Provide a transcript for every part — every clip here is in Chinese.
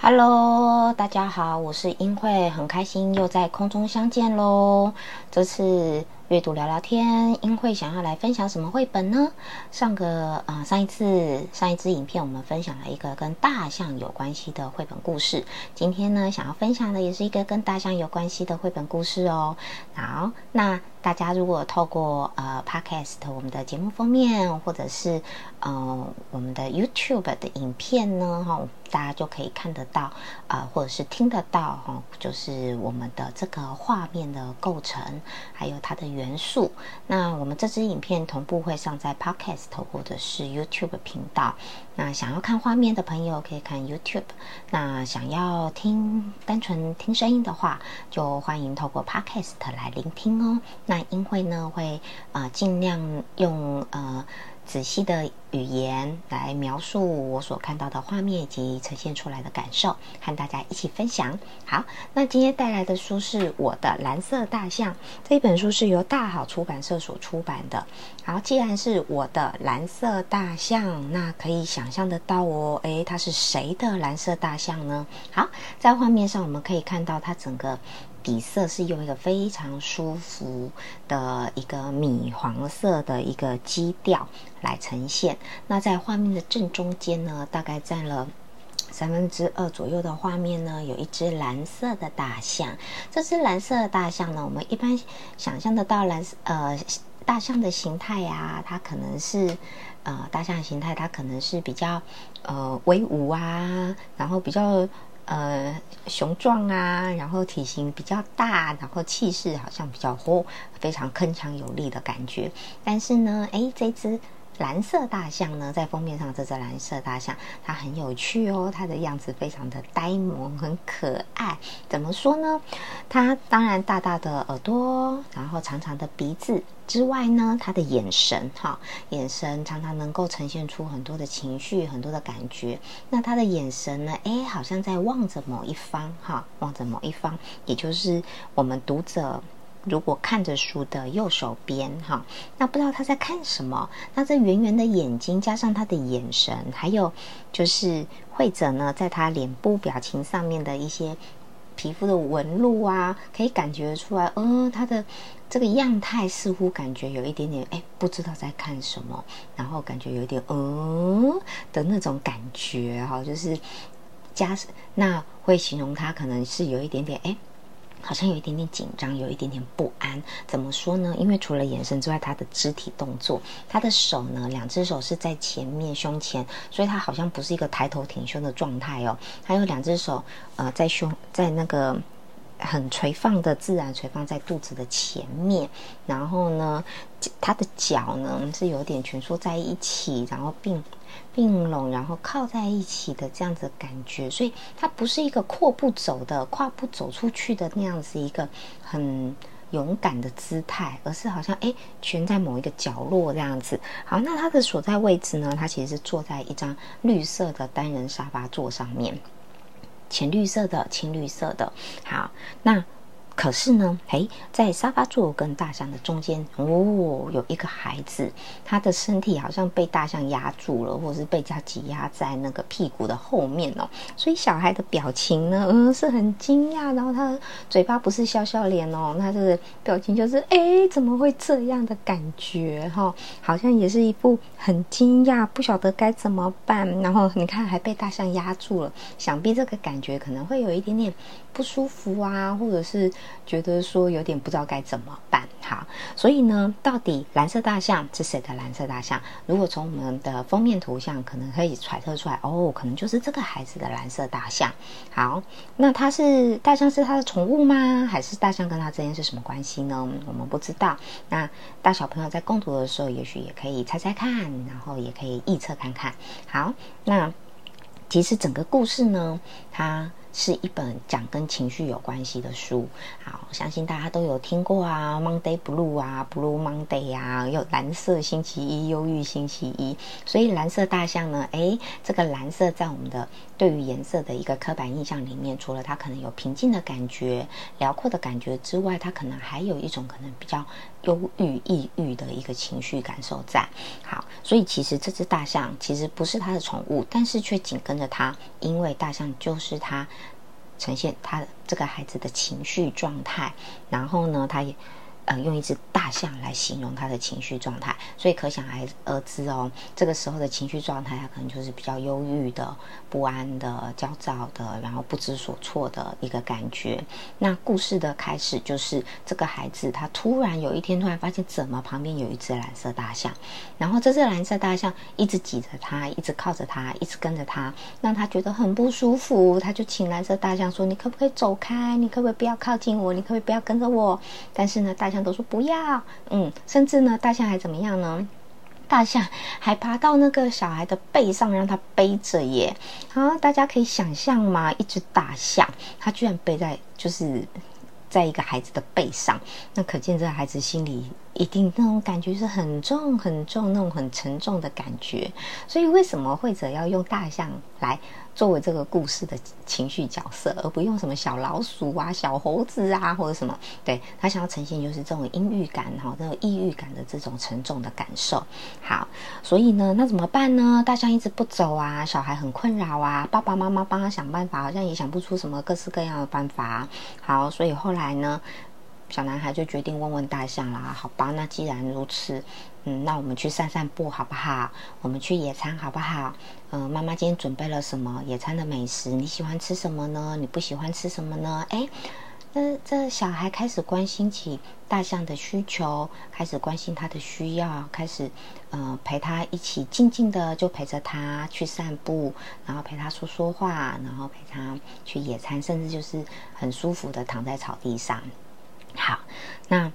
Hello，大家好，我是英慧，很开心又在空中相见喽。这次阅读聊聊天，英慧想要来分享什么绘本呢？上个啊，上一次上一支影片，我们分享了一个跟大象有关系的绘本故事。今天呢，想要分享的也是一个跟大象有关系的绘本故事哦。好，那。大家如果透过呃 Podcast 我们的节目封面，或者是呃我们的 YouTube 的影片呢，哈，大家就可以看得到啊，或者是听得到哈，就是我们的这个画面的构成，还有它的元素。那我们这支影片同步会上在 Podcast 或者是 YouTube 频道。那想要看画面的朋友可以看 YouTube，那想要听单纯听声音的话，就欢迎透过 Podcast 来聆听哦。那音会呢会呃尽量用呃。仔细的语言来描述我所看到的画面以及呈现出来的感受，和大家一起分享。好，那今天带来的书是我的蓝色大象这一本书是由大好出版社所出版的。好，既然是我的蓝色大象，那可以想象得到哦，诶，它是谁的蓝色大象呢？好，在画面上我们可以看到它整个。底色是用一个非常舒服的一个米黄色的一个基调来呈现。那在画面的正中间呢，大概占了三分之二左右的画面呢，有一只蓝色的大象。这只蓝色的大象呢，我们一般想象得到蓝呃大象的形态呀，它可能是呃大象形态，它可能是比较呃威武啊，然后比较。呃，雄壮啊，然后体型比较大，然后气势好像比较豁，非常铿锵有力的感觉。但是呢，哎，这只蓝色大象呢，在封面上这只蓝色大象，它很有趣哦，它的样子非常的呆萌，很可爱。怎么说呢？它当然大大的耳朵，然后长长的鼻子。之外呢，它的眼神哈，眼神常常能够呈现出很多的情绪，很多的感觉。那它的眼神呢，哎，好像在望着某一方哈，望着某一方，也就是我们读者如果看着书的右手边哈，那不知道他在看什么。那这圆圆的眼睛加上他的眼神，还有就是会者呢，在他脸部表情上面的一些。皮肤的纹路啊，可以感觉出来，嗯，他的这个样态似乎感觉有一点点，哎，不知道在看什么，然后感觉有一点，嗯的那种感觉哈，就是加那会形容他可能是有一点点，哎。好像有一点点紧张，有一点点不安。怎么说呢？因为除了眼神之外，他的肢体动作，他的手呢，两只手是在前面胸前，所以他好像不是一个抬头挺胸的状态哦。还有两只手，呃，在胸，在那个很垂放的自然垂放在肚子的前面。然后呢，他的脚呢是有点蜷缩在一起，然后并。并拢，然后靠在一起的这样子感觉，所以它不是一个阔步走的、跨步走出去的那样子一个很勇敢的姿态，而是好像哎蜷在某一个角落这样子。好，那它的所在位置呢？它其实是坐在一张绿色的单人沙发座上面，浅绿色的、青绿色的。好，那。可是呢，哎，在沙发座跟大象的中间，哦，有一个孩子，他的身体好像被大象压住了，或者是被他挤压在那个屁股的后面哦。所以小孩的表情呢，嗯，是很惊讶，然后他嘴巴不是笑笑脸哦，他的表情就是，哎，怎么会这样的感觉哈？好像也是一副很惊讶，不晓得该怎么办。然后你看，还被大象压住了，想必这个感觉可能会有一点点不舒服啊，或者是。觉得说有点不知道该怎么办。好，所以呢，到底蓝色大象是谁的蓝色大象？如果从我们的封面图像，可能可以揣测出来，哦，可能就是这个孩子的蓝色大象。好，那他是大象是他的宠物吗？还是大象跟他之间是什么关系呢？我们不知道。那大小朋友在共读的时候，也许也可以猜猜看，然后也可以臆测看看。好，那其实整个故事呢，它。是一本讲跟情绪有关系的书，好，相信大家都有听过啊，Monday Blue 啊，Blue Monday 啊，有蓝色星期一，忧郁星期一，所以蓝色大象呢，诶，这个蓝色在我们的对于颜色的一个刻板印象里面，除了它可能有平静的感觉、辽阔的感觉之外，它可能还有一种可能比较忧郁、抑郁的一个情绪感受在。好，所以其实这只大象其实不是它的宠物，但是却紧跟着它，因为大象就是它。呈现他这个孩子的情绪状态，然后呢，他也。呃，用一只大象来形容他的情绪状态，所以可想而知哦，这个时候的情绪状态，他可能就是比较忧郁的、不安的、焦躁的，然后不知所措的一个感觉。那故事的开始就是这个孩子，他突然有一天突然发现，怎么旁边有一只蓝色大象，然后这只蓝色大象一直挤着他，一直靠着他，一直跟着他，让他觉得很不舒服。他就请蓝色大象说：“你可不可以走开？你可不可以不要靠近我？你可不可以不要跟着我？”但是呢，大象。都说不要，嗯，甚至呢，大象还怎么样呢？大象还爬到那个小孩的背上，让他背着耶。好，大家可以想象吗？一只大象，它居然背在就是在一个孩子的背上，那可见这孩子心里一定那种感觉是很重很重，那种很沉重的感觉。所以为什么会者要用大象来？作为这个故事的情绪角色，而不用什么小老鼠啊、小猴子啊或者什么，对他想要呈现就是这种阴郁感哈，这种抑郁感的这种沉重的感受。好，所以呢，那怎么办呢？大象一直不走啊，小孩很困扰啊，爸爸妈妈帮他想办法，好像也想不出什么各式各样的办法。好，所以后来呢，小男孩就决定问问大象啦。好吧，那既然如此。嗯，那我们去散散步好不好？我们去野餐好不好？嗯，妈妈今天准备了什么野餐的美食？你喜欢吃什么呢？你不喜欢吃什么呢？哎，这这小孩开始关心起大象的需求，开始关心他的需要，开始呃陪他一起静静的就陪着他去散步，然后陪他说说话，然后陪他去野餐，甚至就是很舒服的躺在草地上。好，那。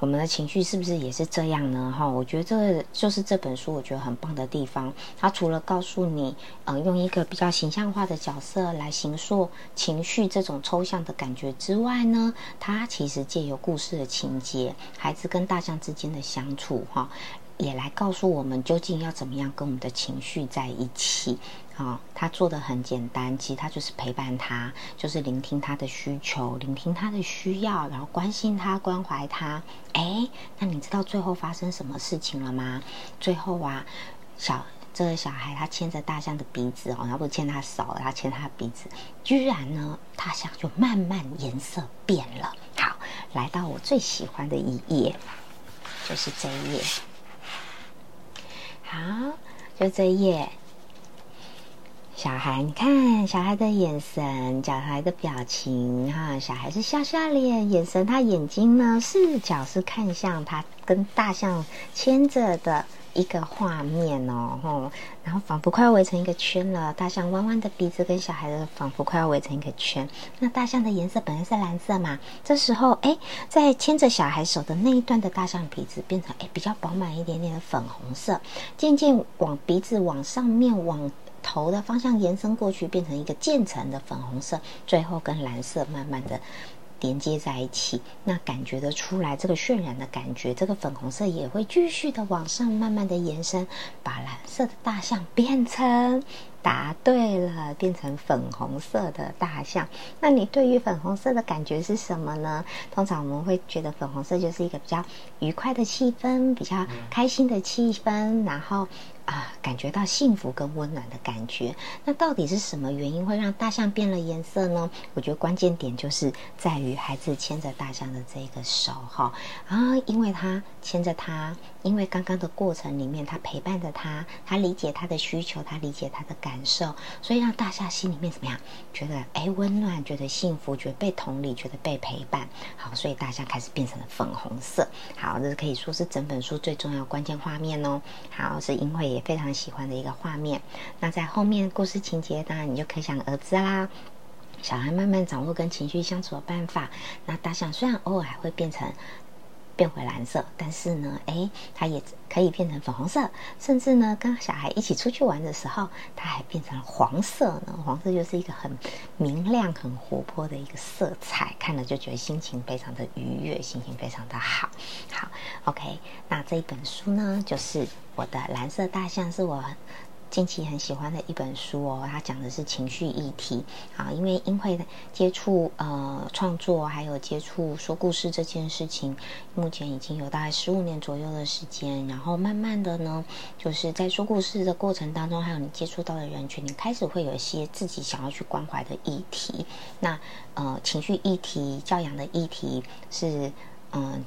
我们的情绪是不是也是这样呢？哈，我觉得这个就是这本书我觉得很棒的地方。它除了告诉你，嗯，用一个比较形象化的角色来形塑情绪这种抽象的感觉之外呢，它其实借由故事的情节，孩子跟大象之间的相处，哈。也来告诉我们究竟要怎么样跟我们的情绪在一起啊？他做的很简单，其实他就是陪伴他，就是聆听他的需求，聆听他的需要，然后关心他，关怀他。哎，那你知道最后发生什么事情了吗？最后啊，小这个小孩他牵着大象的鼻子哦，然后不牵他手，他牵他鼻子，居然呢，大象就慢慢颜色变了。好，来到我最喜欢的一页，就是这一页。好，就这一页。小孩，你看小孩的眼神，小孩的表情，哈，小孩是笑笑脸，眼神，他眼睛呢，视角是看向他跟大象牵着的。一个画面哦，吼，然后仿佛快要围成一个圈了。大象弯弯的鼻子跟小孩的仿佛快要围成一个圈。那大象的颜色本来是蓝色嘛，这时候哎，在牵着小孩手的那一段的大象鼻子变成哎比较饱满一点点的粉红色，渐渐往鼻子往上面往头的方向延伸过去，变成一个渐层的粉红色，最后跟蓝色慢慢的。连接在一起，那感觉得出来这个渲染的感觉，这个粉红色也会继续的往上，慢慢的延伸，把蓝色的大象变成。答对了，变成粉红色的大象。那你对于粉红色的感觉是什么呢？通常我们会觉得粉红色就是一个比较愉快的气氛，比较开心的气氛，然后啊，感觉到幸福跟温暖的感觉。那到底是什么原因会让大象变了颜色呢？我觉得关键点就是在于孩子牵着大象的这个手哈啊，因为他牵着他，因为刚刚的过程里面他陪伴着他，他理解他的需求，他理解他的感受，所以让大象心里面怎么样？觉得哎温暖，觉得幸福，觉得被同理，觉得被陪伴。好，所以大象开始变成了粉红色。好，这可以说是整本书最重要关键画面哦。好，是因为。也非常喜欢的一个画面。那在后面故事情节，当然你就可想而知啦，小孩慢慢掌握跟情绪相处的办法。那大象虽然偶尔还会变成变回蓝色，但是呢，哎，它也可以变成粉红色，甚至呢，跟小孩一起出去玩的时候，它还变成了黄色呢。黄色就是一个很明亮、很活泼的一个色彩，看了就觉得心情非常的愉悦，心情非常的好。好，OK，那这一本书呢，就是。我的蓝色大象是我近期很喜欢的一本书哦，它讲的是情绪议题啊。因为因为接触呃创作，还有接触说故事这件事情，目前已经有大概十五年左右的时间。然后慢慢的呢，就是在说故事的过程当中，还有你接触到的人群，你开始会有一些自己想要去关怀的议题。那呃，情绪议题、教养的议题是嗯。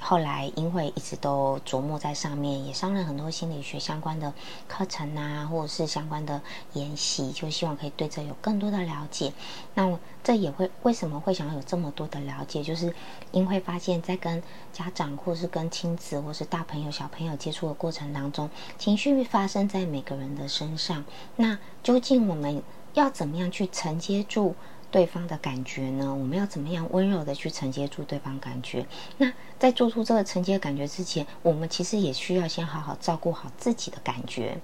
后来，因为一直都琢磨在上面，也上了很多心理学相关的课程啊，或者是相关的研习，就希望可以对这有更多的了解。那这也会为什么会想要有这么多的了解，就是因为发现，在跟家长或是跟亲子或是大朋友小朋友接触的过程当中，情绪发生在每个人的身上。那究竟我们要怎么样去承接住？对方的感觉呢？我们要怎么样温柔的去承接住对方感觉？那在做出这个承接感觉之前，我们其实也需要先好好照顾好自己的感觉。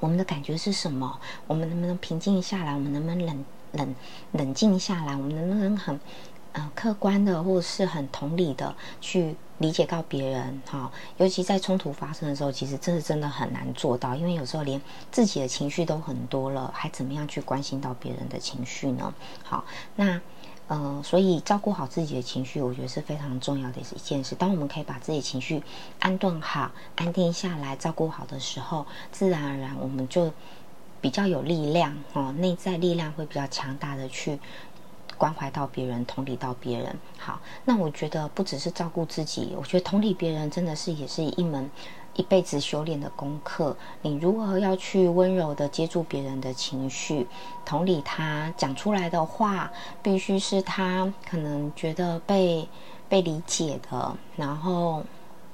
我们的感觉是什么？我们能不能平静下来？我们能不能冷冷冷静下来？我们能不能很？呃，客观的或者是很同理的去理解到别人，哈，尤其在冲突发生的时候，其实这是真的很难做到，因为有时候连自己的情绪都很多了，还怎么样去关心到别人的情绪呢？好，那呃，所以照顾好自己的情绪，我觉得是非常重要的一件事。当我们可以把自己情绪安顿好、安定下来、照顾好的时候，自然而然我们就比较有力量，哦，内在力量会比较强大的去。关怀到别人，同理到别人。好，那我觉得不只是照顾自己，我觉得同理别人真的是也是一门一辈子修炼的功课。你如何要去温柔的接住别人的情绪，同理他讲出来的话，必须是他可能觉得被被理解的，然后。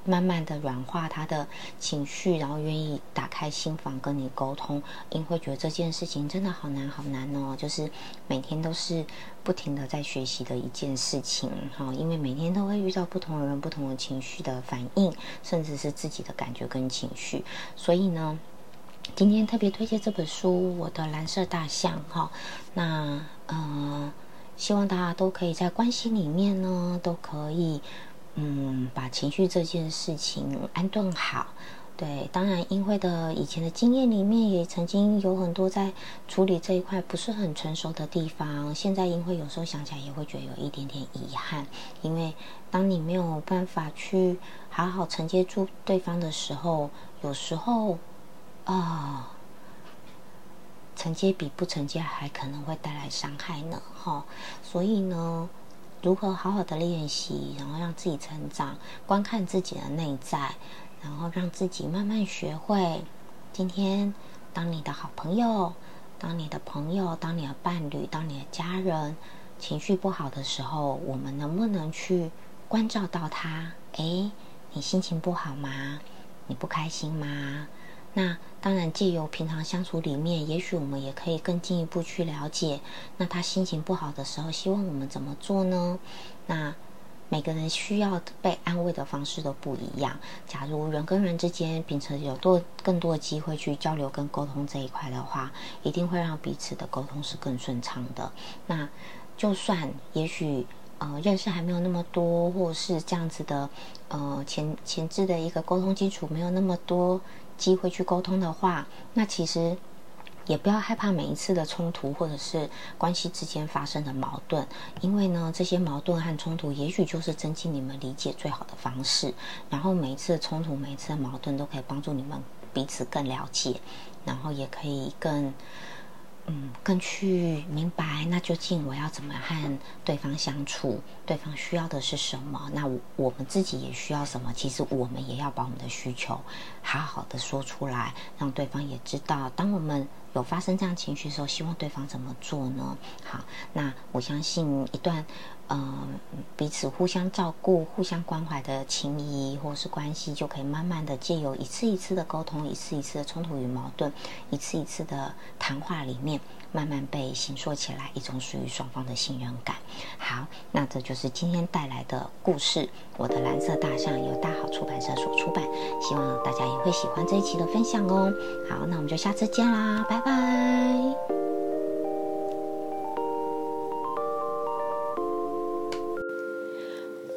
慢慢的软化他的情绪，然后愿意打开心房跟你沟通，因会觉得这件事情真的好难好难哦，就是每天都是不停的在学习的一件事情哈，因为每天都会遇到不同的人、不同的情绪的反应，甚至是自己的感觉跟情绪，所以呢，今天特别推荐这本书《我的蓝色大象》哈，那呃，希望大家都可以在关系里面呢，都可以。嗯，把情绪这件事情安顿好。对，当然，英慧的以前的经验里面也曾经有很多在处理这一块不是很成熟的地方。现在英慧有时候想起来也会觉得有一点点遗憾，因为当你没有办法去好好承接住对方的时候，有时候啊，承接比不承接还可能会带来伤害呢。哈，所以呢。如何好好的练习，然后让自己成长，观看自己的内在，然后让自己慢慢学会。今天，当你的好朋友，当你的朋友，当你的伴侣，当你的家人情绪不好的时候，我们能不能去关照到他？诶，你心情不好吗？你不开心吗？那当然，借由平常相处里面，也许我们也可以更进一步去了解。那他心情不好的时候，希望我们怎么做呢？那每个人需要被安慰的方式都不一样。假如人跟人之间秉承有多更多的机会去交流跟沟通这一块的话，一定会让彼此的沟通是更顺畅的。那就算也许呃认识还没有那么多，或是这样子的呃前前置的一个沟通基础没有那么多。机会去沟通的话，那其实也不要害怕每一次的冲突或者是关系之间发生的矛盾，因为呢，这些矛盾和冲突也许就是增进你们理解最好的方式。然后每一次的冲突、每一次的矛盾都可以帮助你们彼此更了解，然后也可以更。嗯，更去明白，那究竟我要怎么和对方相处？对方需要的是什么？那我我们自己也需要什么？其实我们也要把我们的需求好好的说出来，让对方也知道。当我们有发生这样情绪的时候，希望对方怎么做呢？好，那我相信一段。嗯，彼此互相照顾、互相关怀的情谊或是关系，就可以慢慢的借由一次一次的沟通、一次一次的冲突与矛盾、一次一次的谈话里面，慢慢被形塑起来一种属于双方的信任感。好，那这就是今天带来的故事，《我的蓝色大象》由大好出版社所出版，希望大家也会喜欢这一期的分享哦。好，那我们就下次见啦，拜拜。